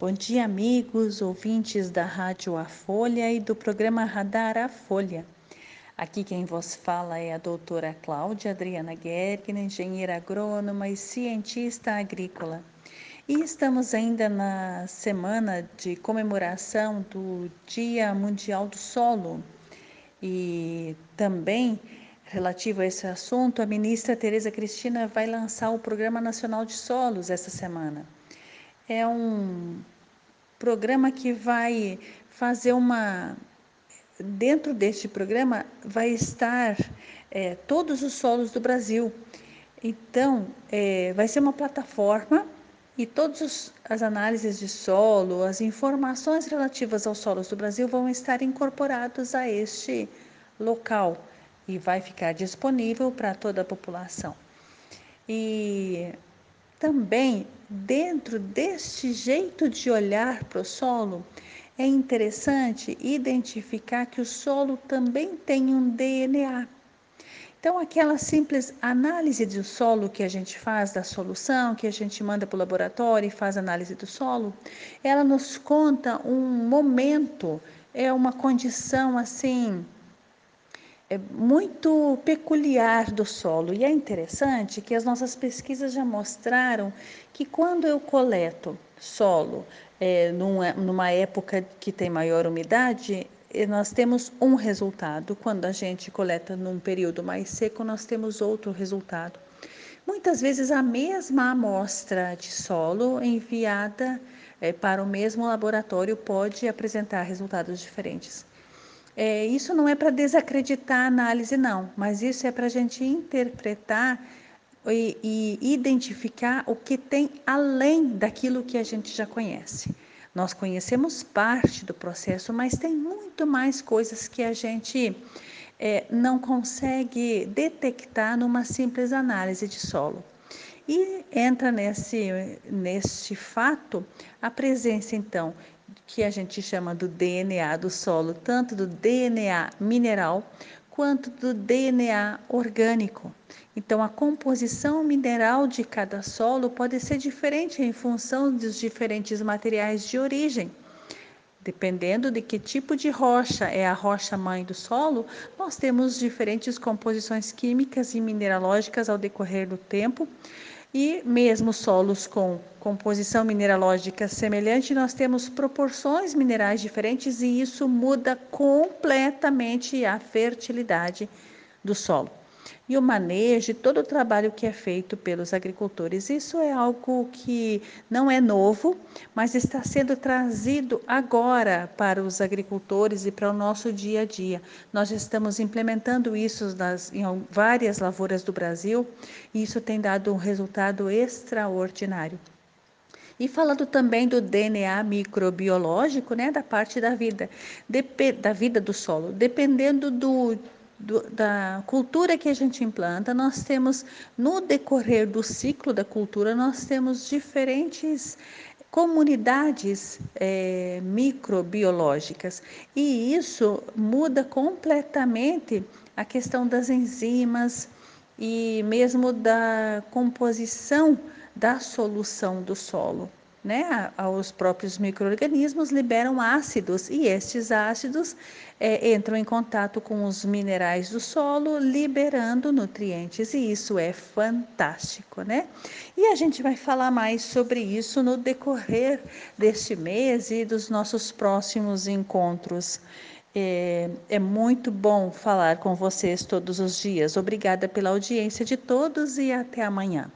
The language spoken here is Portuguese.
Bom dia, amigos, ouvintes da Rádio A Folha e do programa Radar A Folha. Aqui quem vos fala é a doutora Cláudia Adriana Gergner, engenheira agrônoma e cientista agrícola. E estamos ainda na semana de comemoração do Dia Mundial do Solo. E também, relativo a esse assunto, a ministra Tereza Cristina vai lançar o Programa Nacional de Solos essa semana é um programa que vai fazer uma. Dentro deste programa vai estar é, todos os solos do Brasil. Então, é, vai ser uma plataforma e todas as análises de solo, as informações relativas aos solos do Brasil vão estar incorporados a este local e vai ficar disponível para toda a população. E também, dentro deste jeito de olhar para o solo, é interessante identificar que o solo também tem um DNA. Então, aquela simples análise do solo que a gente faz da solução, que a gente manda para o laboratório e faz análise do solo, ela nos conta um momento, é uma condição assim é muito peculiar do solo. E é interessante que as nossas pesquisas já mostraram que quando eu coleto solo é, numa, numa época que tem maior umidade, nós temos um resultado. Quando a gente coleta num período mais seco, nós temos outro resultado. Muitas vezes a mesma amostra de solo enviada é, para o mesmo laboratório pode apresentar resultados diferentes. É, isso não é para desacreditar a análise, não, mas isso é para a gente interpretar e, e identificar o que tem além daquilo que a gente já conhece. Nós conhecemos parte do processo, mas tem muito mais coisas que a gente é, não consegue detectar numa simples análise de solo. E entra nesse, nesse fato a presença, então, que a gente chama do DNA do solo, tanto do DNA mineral quanto do DNA orgânico. Então, a composição mineral de cada solo pode ser diferente em função dos diferentes materiais de origem. Dependendo de que tipo de rocha é a rocha mãe do solo, nós temos diferentes composições químicas e mineralógicas ao decorrer do tempo e mesmo solos com composição mineralógica semelhante, nós temos proporções minerais diferentes e isso muda completamente a fertilidade do solo e o manejo, todo o trabalho que é feito pelos agricultores. Isso é algo que não é novo, mas está sendo trazido agora para os agricultores e para o nosso dia a dia. Nós estamos implementando isso nas, em várias lavouras do Brasil e isso tem dado um resultado extraordinário. E falando também do DNA microbiológico, né, da parte da vida, da vida do solo, dependendo do do, da cultura que a gente implanta, nós temos, no decorrer do ciclo da cultura, nós temos diferentes comunidades é, microbiológicas. E isso muda completamente a questão das enzimas e mesmo da composição da solução do solo né, aos próprios micro-organismos liberam ácidos e estes ácidos é, entram em contato com os minerais do solo, liberando nutrientes, e isso é fantástico, né? E a gente vai falar mais sobre isso no decorrer deste mês e dos nossos próximos encontros. É, é, muito bom falar com vocês todos os dias. Obrigada pela audiência de todos e até amanhã.